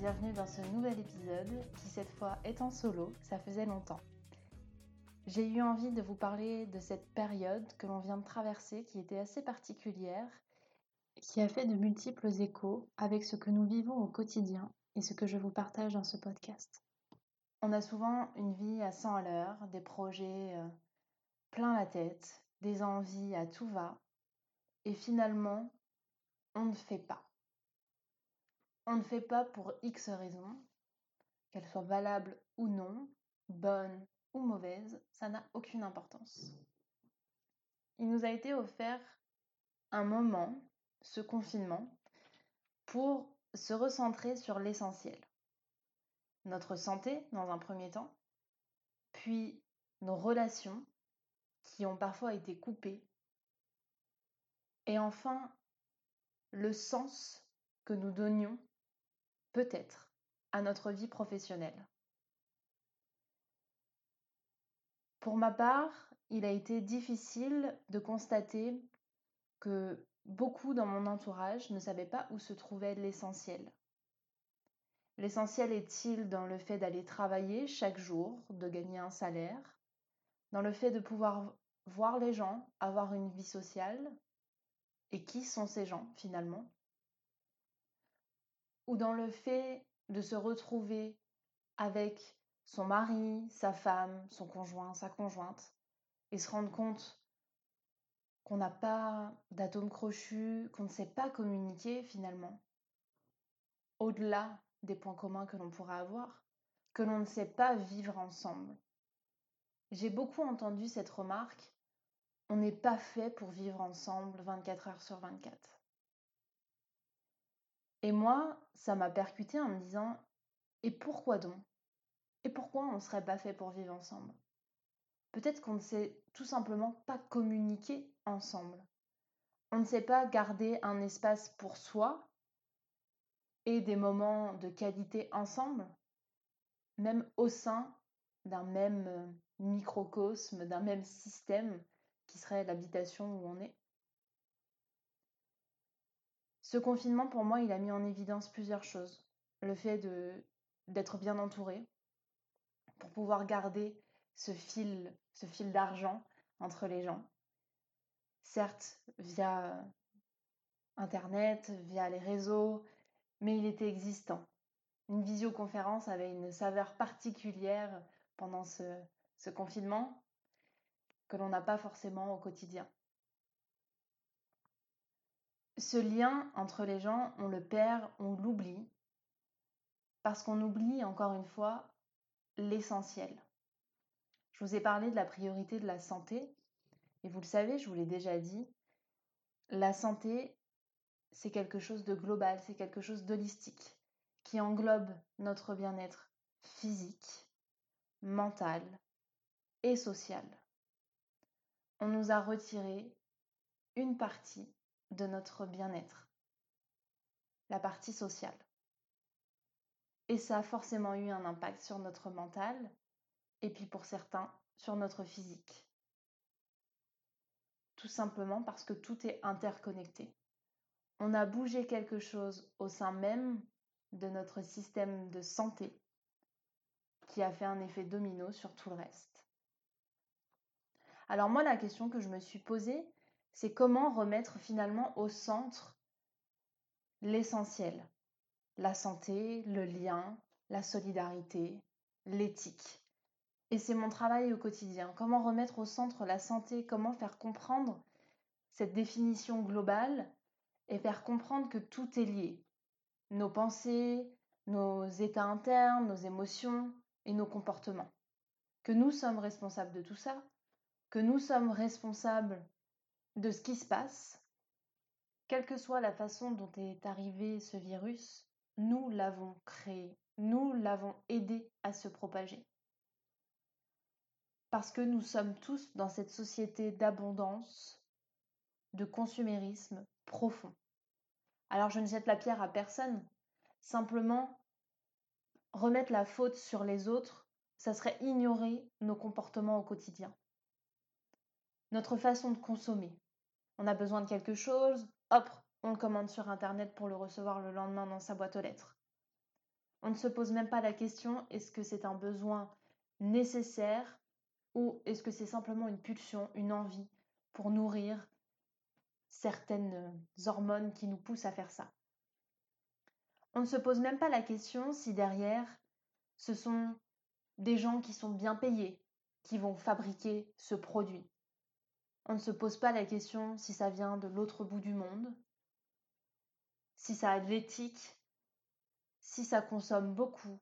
bienvenue dans ce nouvel épisode qui cette fois est en solo, ça faisait longtemps. J'ai eu envie de vous parler de cette période que l'on vient de traverser qui était assez particulière, qui a fait de multiples échos avec ce que nous vivons au quotidien et ce que je vous partage dans ce podcast. On a souvent une vie à 100 à l'heure, des projets euh, plein la tête, des envies à tout va, et finalement, on ne fait pas. On ne fait pas pour X raisons, qu'elles soient valables ou non, bonnes ou mauvaises, ça n'a aucune importance. Il nous a été offert un moment, ce confinement, pour se recentrer sur l'essentiel. Notre santé, dans un premier temps, puis nos relations, qui ont parfois été coupées, et enfin le sens que nous donnions peut-être, à notre vie professionnelle. Pour ma part, il a été difficile de constater que beaucoup dans mon entourage ne savaient pas où se trouvait l'essentiel. L'essentiel est-il dans le fait d'aller travailler chaque jour, de gagner un salaire, dans le fait de pouvoir voir les gens, avoir une vie sociale, et qui sont ces gens finalement? Ou dans le fait de se retrouver avec son mari, sa femme, son conjoint, sa conjointe, et se rendre compte qu'on n'a pas d'atome crochu, qu'on ne sait pas communiquer finalement, au-delà des points communs que l'on pourra avoir, que l'on ne sait pas vivre ensemble. J'ai beaucoup entendu cette remarque, on n'est pas fait pour vivre ensemble 24 heures sur 24. Et moi, ça m'a percuté en me disant Et pourquoi donc? Et pourquoi on ne serait pas fait pour vivre ensemble? Peut-être qu'on ne sait tout simplement pas communiquer ensemble. On ne sait pas garder un espace pour soi et des moments de qualité ensemble, même au sein d'un même euh, microcosme, d'un même système qui serait l'habitation où on est. Ce confinement, pour moi, il a mis en évidence plusieurs choses. Le fait d'être bien entouré, pour pouvoir garder ce fil, ce fil d'argent entre les gens. Certes, via Internet, via les réseaux, mais il était existant. Une visioconférence avait une saveur particulière pendant ce confinement que l'on n'a pas forcément au quotidien ce lien entre les gens, on le perd, on l'oublie, parce qu'on oublie, encore une fois, l'essentiel. Je vous ai parlé de la priorité de la santé, et vous le savez, je vous l'ai déjà dit, la santé, c'est quelque chose de global, c'est quelque chose d'holistique, qui englobe notre bien-être physique, mental et social. On nous a retiré une partie de notre bien-être, la partie sociale. Et ça a forcément eu un impact sur notre mental et puis pour certains sur notre physique. Tout simplement parce que tout est interconnecté. On a bougé quelque chose au sein même de notre système de santé qui a fait un effet domino sur tout le reste. Alors moi, la question que je me suis posée, c'est comment remettre finalement au centre l'essentiel, la santé, le lien, la solidarité, l'éthique. Et c'est mon travail au quotidien. Comment remettre au centre la santé, comment faire comprendre cette définition globale et faire comprendre que tout est lié. Nos pensées, nos états internes, nos émotions et nos comportements. Que nous sommes responsables de tout ça, que nous sommes responsables de ce qui se passe, quelle que soit la façon dont est arrivé ce virus, nous l'avons créé, nous l'avons aidé à se propager. parce que nous sommes tous dans cette société d'abondance, de consumérisme profond. Alors je ne jette la pierre à personne, simplement remettre la faute sur les autres, ça serait ignorer nos comportements au quotidien. Notre façon de consommer. On a besoin de quelque chose, hop, on le commande sur Internet pour le recevoir le lendemain dans sa boîte aux lettres. On ne se pose même pas la question est-ce que c'est un besoin nécessaire ou est-ce que c'est simplement une pulsion, une envie pour nourrir certaines hormones qui nous poussent à faire ça. On ne se pose même pas la question si derrière, ce sont des gens qui sont bien payés qui vont fabriquer ce produit. On ne se pose pas la question si ça vient de l'autre bout du monde, si ça a de l'éthique, si ça consomme beaucoup,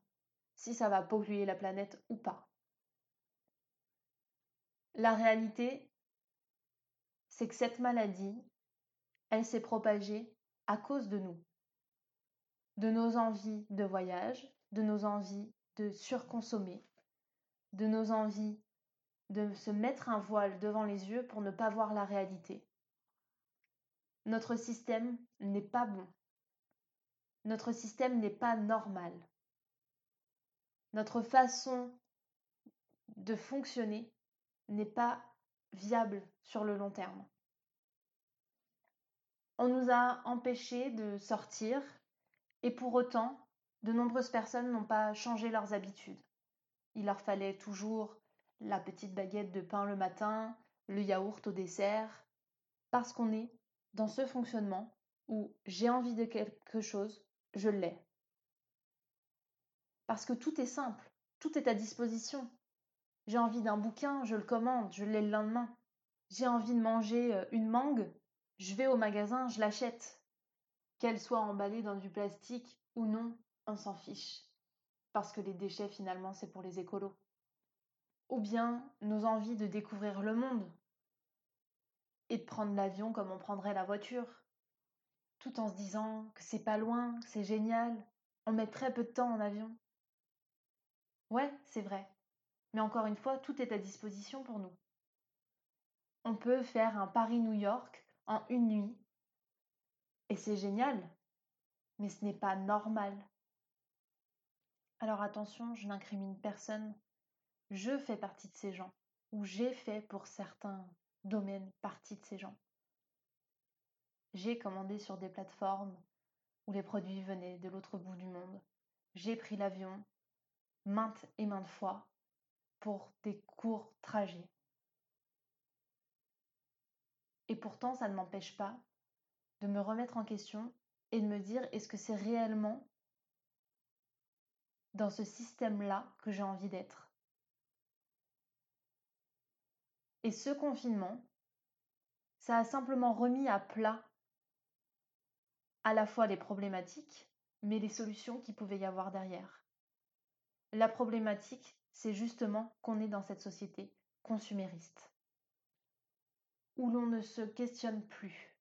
si ça va polluer la planète ou pas. La réalité, c'est que cette maladie, elle s'est propagée à cause de nous, de nos envies de voyage, de nos envies de surconsommer, de nos envies de se mettre un voile devant les yeux pour ne pas voir la réalité. Notre système n'est pas bon. Notre système n'est pas normal. Notre façon de fonctionner n'est pas viable sur le long terme. On nous a empêchés de sortir et pour autant, de nombreuses personnes n'ont pas changé leurs habitudes. Il leur fallait toujours la petite baguette de pain le matin, le yaourt au dessert, parce qu'on est dans ce fonctionnement où j'ai envie de quelque chose, je l'ai. Parce que tout est simple, tout est à disposition. J'ai envie d'un bouquin, je le commande, je l'ai le lendemain. J'ai envie de manger euh, une mangue, je vais au magasin, je l'achète. Qu'elle soit emballée dans du plastique ou non, on s'en fiche. Parce que les déchets, finalement, c'est pour les écolos. Ou bien nos envies de découvrir le monde et de prendre l'avion comme on prendrait la voiture, tout en se disant que c'est pas loin, c'est génial, on met très peu de temps en avion. Ouais, c'est vrai. Mais encore une fois, tout est à disposition pour nous. On peut faire un Paris-New York en une nuit. Et c'est génial. Mais ce n'est pas normal. Alors attention, je n'incrimine personne. Je fais partie de ces gens. Ou j'ai fait pour certains domaines partie de ces gens. J'ai commandé sur des plateformes où les produits venaient de l'autre bout du monde. J'ai pris l'avion maintes et maintes fois pour des courts trajets. Et pourtant, ça ne m'empêche pas de me remettre en question et de me dire est-ce que c'est réellement dans ce système-là que j'ai envie d'être? Et ce confinement, ça a simplement remis à plat à la fois les problématiques, mais les solutions qu'il pouvait y avoir derrière. La problématique, c'est justement qu'on est dans cette société consumériste, où l'on ne se questionne plus,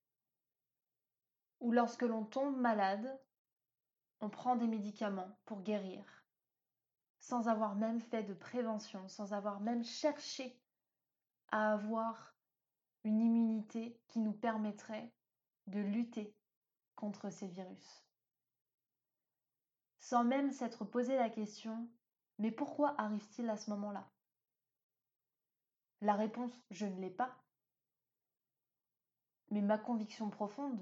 où lorsque l'on tombe malade, on prend des médicaments pour guérir, sans avoir même fait de prévention, sans avoir même cherché à avoir une immunité qui nous permettrait de lutter contre ces virus. Sans même s'être posé la question mais pourquoi arrive-t-il à ce moment-là? La réponse, je ne l'ai pas. Mais ma conviction profonde,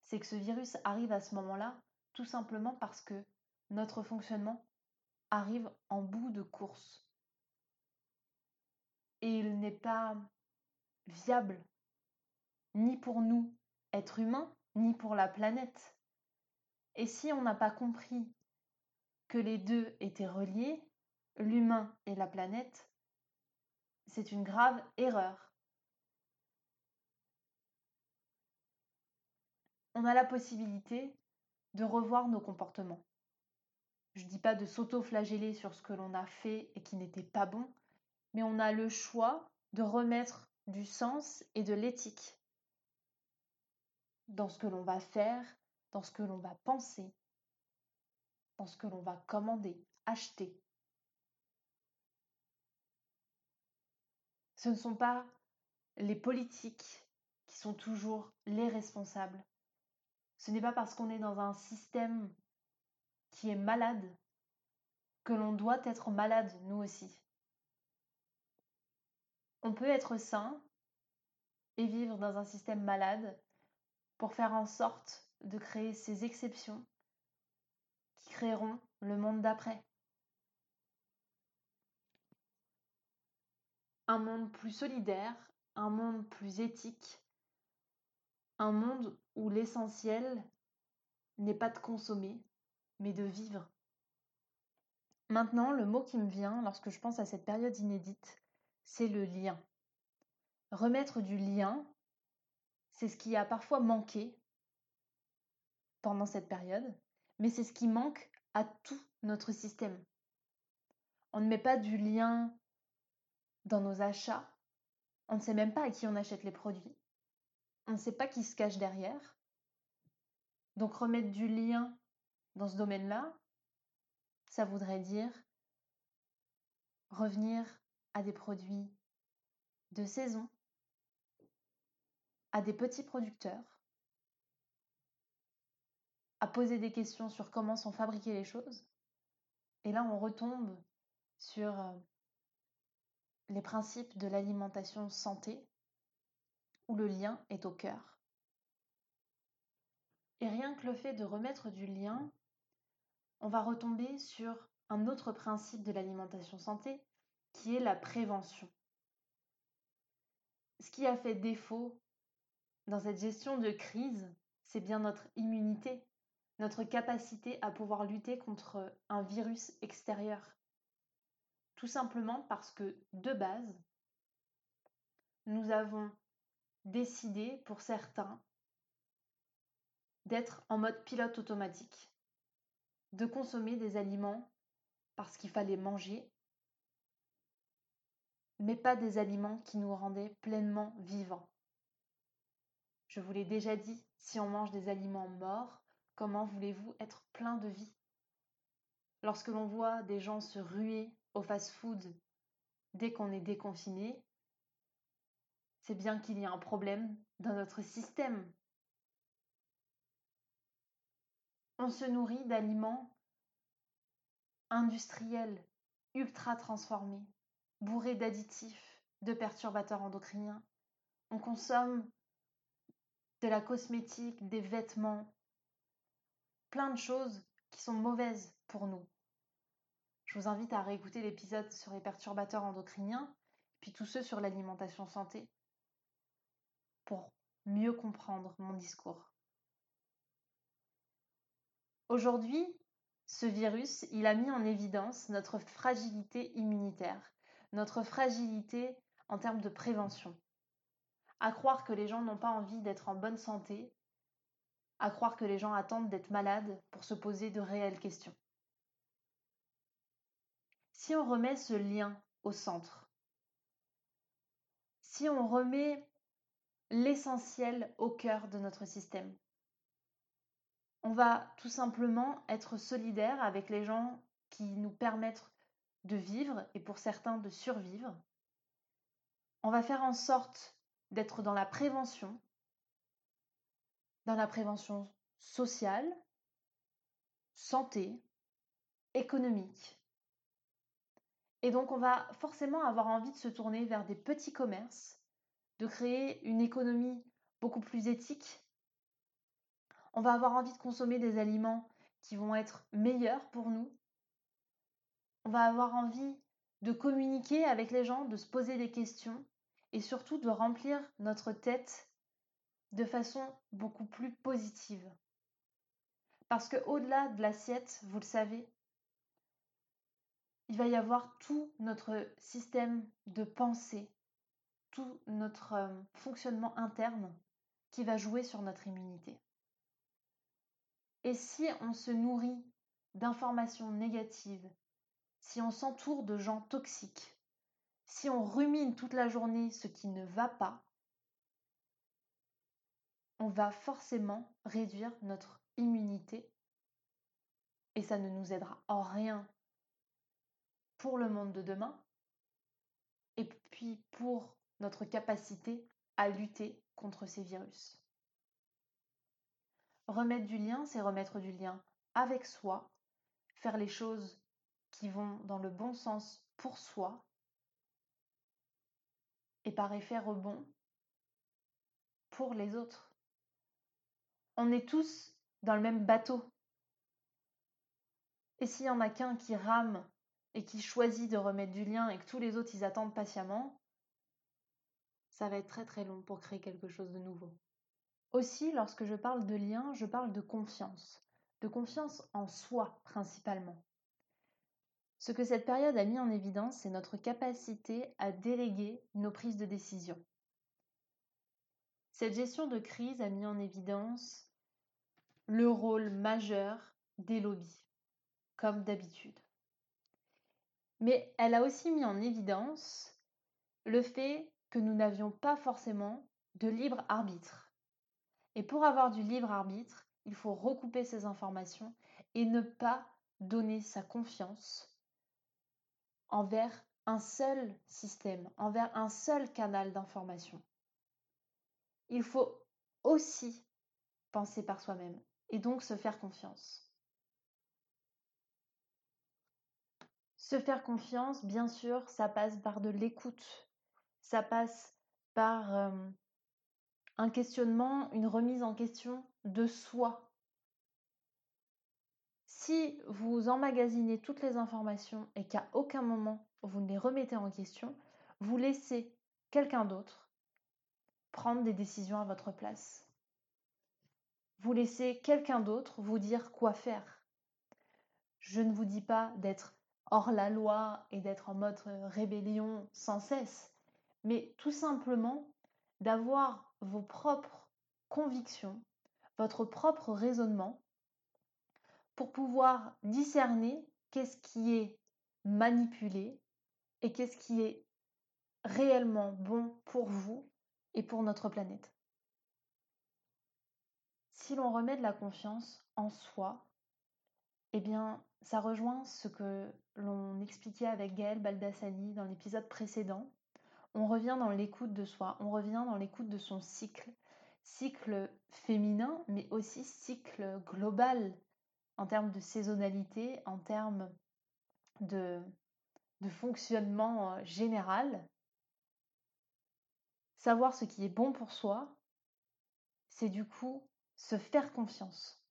c'est que ce virus arrive à ce moment-là tout simplement parce que notre fonctionnement arrive en bout de course. Et il n'est pas viable, ni pour nous, êtres humains, ni pour la planète. Et si on n'a pas compris que les deux étaient reliés, l'humain et la planète, c'est une grave erreur. On a la possibilité de revoir nos comportements. Je ne dis pas de s'auto-flageller sur ce que l'on a fait et qui n'était pas bon, mais on a le choix de remettre du sens et de l'éthique dans ce que l'on va faire, dans ce que l'on va penser, dans ce que l'on va commander, acheter. Ce ne sont pas les politiques qui sont toujours les responsables. Ce n'est pas parce qu'on est dans un système qui est malade que l'on doit être malade nous aussi. On peut être sain et vivre dans un système malade pour faire en sorte de créer ces exceptions qui créeront le monde d'après. Un monde plus solidaire, un monde plus éthique, un monde où l'essentiel n'est pas de consommer, mais de vivre. Maintenant, le mot qui me vient lorsque je pense à cette période inédite, c'est le lien. Remettre du lien, c'est ce qui a parfois manqué pendant cette période, mais c'est ce qui manque à tout notre système. On ne met pas du lien dans nos achats, on ne sait même pas à qui on achète les produits, on ne sait pas qui se cache derrière. Donc remettre du lien dans ce domaine-là, ça voudrait dire revenir à des produits de saison, à des petits producteurs, à poser des questions sur comment sont fabriquées les choses. Et là, on retombe sur euh, les principes de l'alimentation santé, où le lien est au cœur. Et rien que le fait de remettre du lien, on va retomber sur un autre principe de l'alimentation santé, qui est la prévention. Ce qui a fait défaut dans cette gestion de crise, c'est bien notre immunité, notre capacité à pouvoir lutter contre un virus extérieur. Tout simplement parce que, de base, nous avons décidé, pour certains, d'être en mode pilote automatique, de consommer des aliments parce qu'il fallait manger, mais pas des aliments qui nous rendaient pleinement vivants. Je vous l'ai déjà dit, si on mange des aliments morts, comment voulez-vous être plein de vie? Lorsque l'on voit des gens se ruer au fast-food dès qu'on est déconfiné, c'est bien qu'il y a un problème dans notre système. On se nourrit d'aliments industriels, ultra transformés, bourrés d'additifs, de perturbateurs endocriniens. On consomme de la cosmétique, des vêtements, plein de choses qui sont mauvaises pour nous. Je vous invite à réécouter l'épisode sur les perturbateurs endocriniens, puis tous ceux sur l'alimentation santé, pour mieux comprendre mon discours. Aujourd'hui, ce virus, il a mis en évidence notre fragilité immunitaire, notre fragilité en termes de prévention. À croire que les gens n'ont pas envie d'être en bonne santé, à croire que les gens attendent d'être malades pour se poser de réelles questions. Si on remet ce lien au centre, si on remet l'essentiel au cœur de notre système. On va tout simplement être solidaire avec les gens qui nous permettent de vivre et pour certains de survivre. On va faire en sorte d'être dans la prévention, dans la prévention sociale, santé, économique. Et donc on va forcément avoir envie de se tourner vers des petits commerces de créer une économie beaucoup plus éthique. On va avoir envie de consommer des aliments qui vont être meilleurs pour nous. On va avoir envie de communiquer avec les gens, de se poser des questions et surtout de remplir notre tête de façon beaucoup plus positive. Parce que au-delà de l'assiette, vous le savez, il va y avoir tout notre système de pensée, tout notre euh, fonctionnement interne qui va jouer sur notre immunité. Et si on se nourrit d'informations négatives, si on s'entoure de gens toxiques, si on rumine toute la journée ce qui ne va pas, on va forcément réduire notre immunité et ça ne nous aidera en rien pour le monde de demain et puis pour notre capacité à lutter contre ces virus. Remettre du lien, c'est remettre du lien avec soi, faire les choses qui vont dans le bon sens pour soi, et par effet rebond pour les autres. On est tous dans le même bateau. Et s'il y en a qu'un qui rame et qui choisit de remettre du lien et que tous les autres ils attendent patiemment, ça va être très très long pour créer quelque chose de nouveau. Aussi, lorsque je parle de lien, je parle de confiance, de confiance en soi principalement. Ce que cette période a mis en évidence, c'est notre capacité à déléguer nos prises de décision. Cette gestion de crise a mis en évidence le rôle majeur des lobbies, comme d'habitude. Mais elle a aussi mis en évidence le fait que nous n'avions pas forcément de libre arbitre. Et pour avoir du libre arbitre, il faut recouper ces informations et ne pas donner sa confiance envers un seul système, envers un seul canal d'information. Il faut aussi penser par soi-même et donc se faire confiance. Se faire confiance, bien sûr, ça passe par de l'écoute, ça passe par euh, un questionnement, une remise en question de soi, si vous emmagasinez toutes les informations et qu'à aucun moment vous ne les remettez en question, vous laissez quelqu'un d'autre prendre des décisions à votre place. Vous laissez quelqu'un d'autre vous dire quoi faire. Je ne vous dis pas d'être hors la loi et d'être en mode rébellion sans cesse, mais tout simplement d'avoir vos propres convictions, votre propre raisonnement pour pouvoir discerner qu'est-ce qui est manipulé et qu'est-ce qui est réellement bon pour vous et pour notre planète. Si l'on remet de la confiance en soi, eh bien, ça rejoint ce que l'on expliquait avec Gaël Baldassani dans l'épisode précédent. On revient dans l'écoute de soi, on revient dans l'écoute de son cycle, cycle féminin, mais aussi cycle global en termes de saisonnalité, en termes de, fonctionnement euh, général. Savoir ce qui est bon pour soi, c'est du coup se faire confiance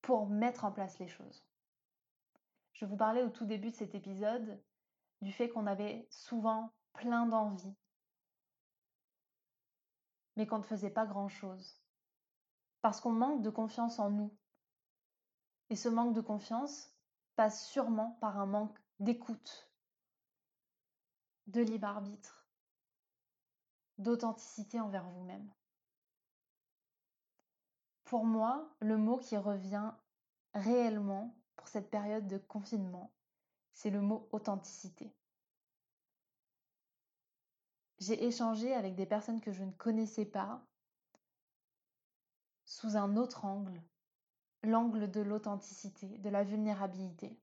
pour mettre en place les choses. Je vous parlais au tout début de cet épisode du fait qu'on avait souvent plein d'envie, mais qu'on ne faisait pas grand-chose, parce qu'on manque de confiance en nous, et ce manque de confiance passe sûrement par un manque d'écoute, de libre arbitre, d'authenticité envers vous-même. Pour moi, le mot qui revient réellement pour cette période de confinement, c'est le mot authenticité. J'ai échangé avec des personnes que je ne connaissais pas sous un autre angle, l'angle de l'authenticité, de la vulnérabilité.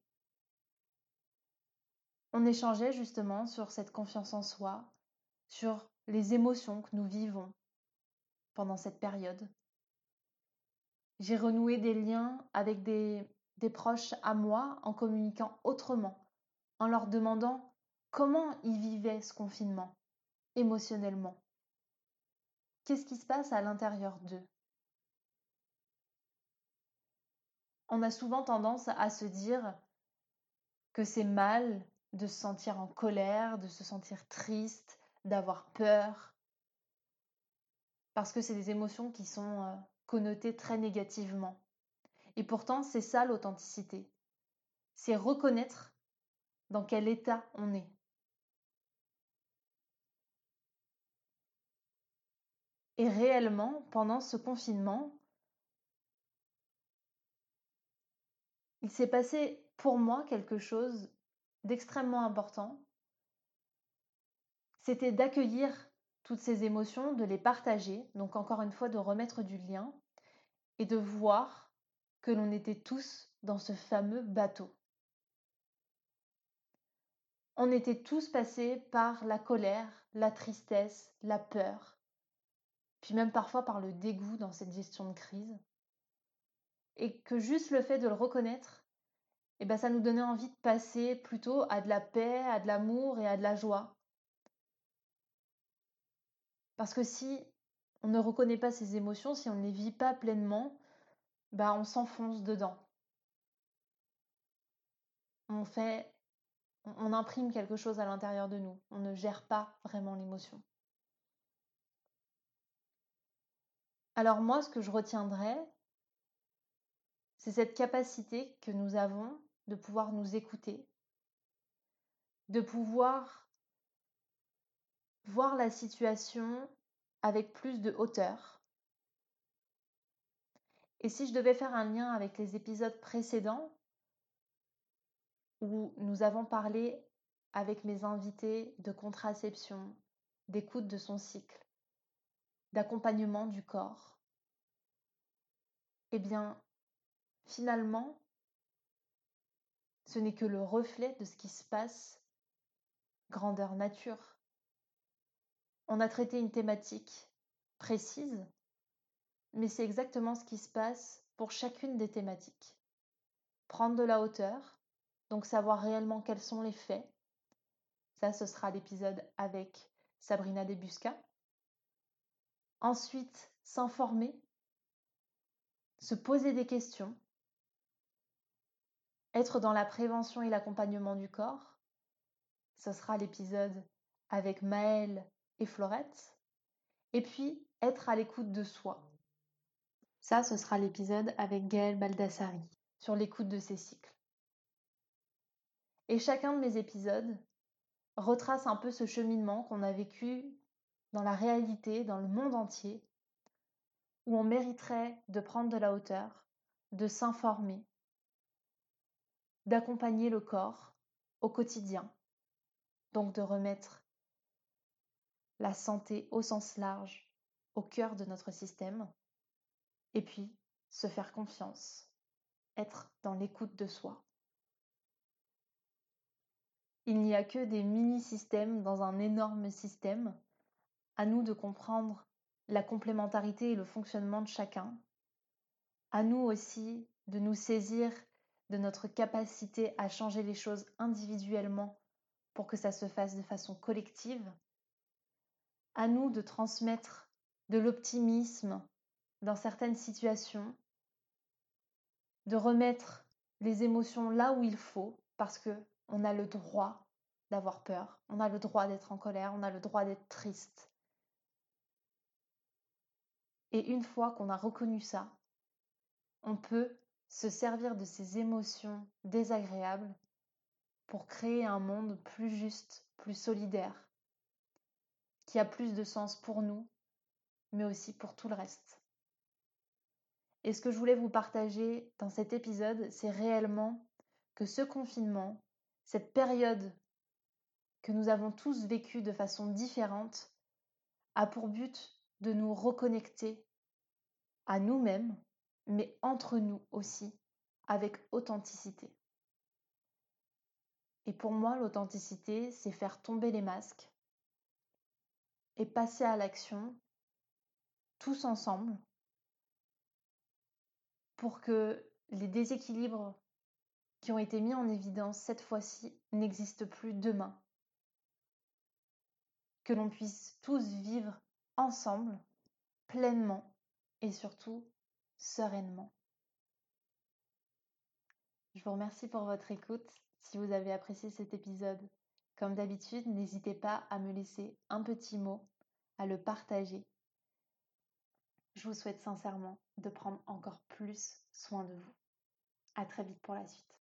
On échangeait justement sur cette confiance en soi, sur les émotions que nous vivons pendant cette période. J'ai renoué des liens avec des, proches à moi en communiquant autrement, en leur demandant comment ils vivaient ce confinement émotionnellement. Qu'est-ce qui se passe à l'intérieur d'eux? On a souvent tendance à se dire que c'est mal de se sentir en colère, de se sentir triste, d'avoir peur, parce que c'est des émotions qui sont euh, connotées très négativement. Et pourtant, c'est ça l'authenticité. C'est reconnaître dans quel état on est. Et réellement, pendant ce confinement, il s'est passé pour moi quelque chose d'extrêmement important. C'était d'accueillir toutes ces émotions, de les partager, donc encore une fois de remettre du lien et de voir que l'on était tous dans ce fameux bateau. on était tous passés par la colère, la tristesse, la peur, puis même parfois par le dégoût dans cette gestion de crise. Et que juste le fait de le reconnaître, eh ben, ça nous donnait envie de passer plutôt à de la paix, à de l'amour et à de la joie. Parce que si on ne reconnaît pas ces émotions, si on ne les vit pas pleinement, bah on s'enfonce dedans. On fait, on imprime quelque chose à l'intérieur de nous. On ne gère pas vraiment l'émotion. Alors moi, ce que je retiendrai, cette capacité que nous avons de pouvoir nous écouter, de pouvoir voir la situation avec plus de hauteur. Et si je devais faire un lien avec les épisodes précédents, où nous avons parlé avec mes invités de contraception, d'écoute de son cycle, d'accompagnement du corps, eh bien, finalement, ce n'est que le reflet de ce qui se passe grandeur nature. On a traité une thématique précise, mais c'est exactement ce qui se passe pour chacune des thématiques. Prendre de la hauteur, donc savoir réellement quels sont les faits. Ça, ce sera l'épisode avec Sabrina Debusca. Ensuite, s'informer, se poser des questions, être dans la prévention et l'accompagnement du corps, ce sera l'épisode avec Maëlle et Florette. Et puis, être à l'écoute de soi. Ça, ce sera l'épisode avec Gaëlle Baldassari sur l'écoute de ses cycles. Et chacun de mes épisodes retrace un peu ce cheminement qu'on a vécu dans la réalité, dans le monde entier, où on mériterait de prendre de la hauteur, de s'informer, d'accompagner le corps au quotidien, donc de remettre la santé au sens large au cœur de notre système, et puis se faire confiance, être dans l'écoute de soi. Il n'y a que des mini-systèmes dans un énorme système, à nous de comprendre la complémentarité et le fonctionnement de chacun, à nous aussi de nous saisir de notre capacité à changer les choses individuellement pour que ça se fasse de façon collective. À nous de transmettre de l'optimisme dans certaines situations, de remettre les émotions là où il faut parce que on a le droit d'avoir peur, on a le droit d'être en colère, on a le droit d'être triste. Et une fois qu'on a reconnu ça, on peut se servir de ces émotions désagréables pour créer un monde plus juste, plus solidaire, qui a plus de sens pour nous, mais aussi pour tout le reste. Et ce que je voulais vous partager dans cet épisode, c'est réellement que ce confinement, cette période que nous avons tous vécue de façon différente, a pour but de nous reconnecter à nous-mêmes, mais entre nous aussi, avec authenticité. Et pour moi, l'authenticité, c'est faire tomber les masques et passer à l'action tous ensemble pour que les déséquilibres qui ont été mis en évidence cette fois-ci n'existent plus demain. Que l'on puisse tous vivre ensemble, pleinement et surtout sereinement. Je vous remercie pour votre écoute. Si vous avez apprécié cet épisode, comme d'habitude, n'hésitez pas à me laisser un petit mot, à le partager. Je vous souhaite sincèrement de prendre encore plus soin de vous. À très vite pour la suite.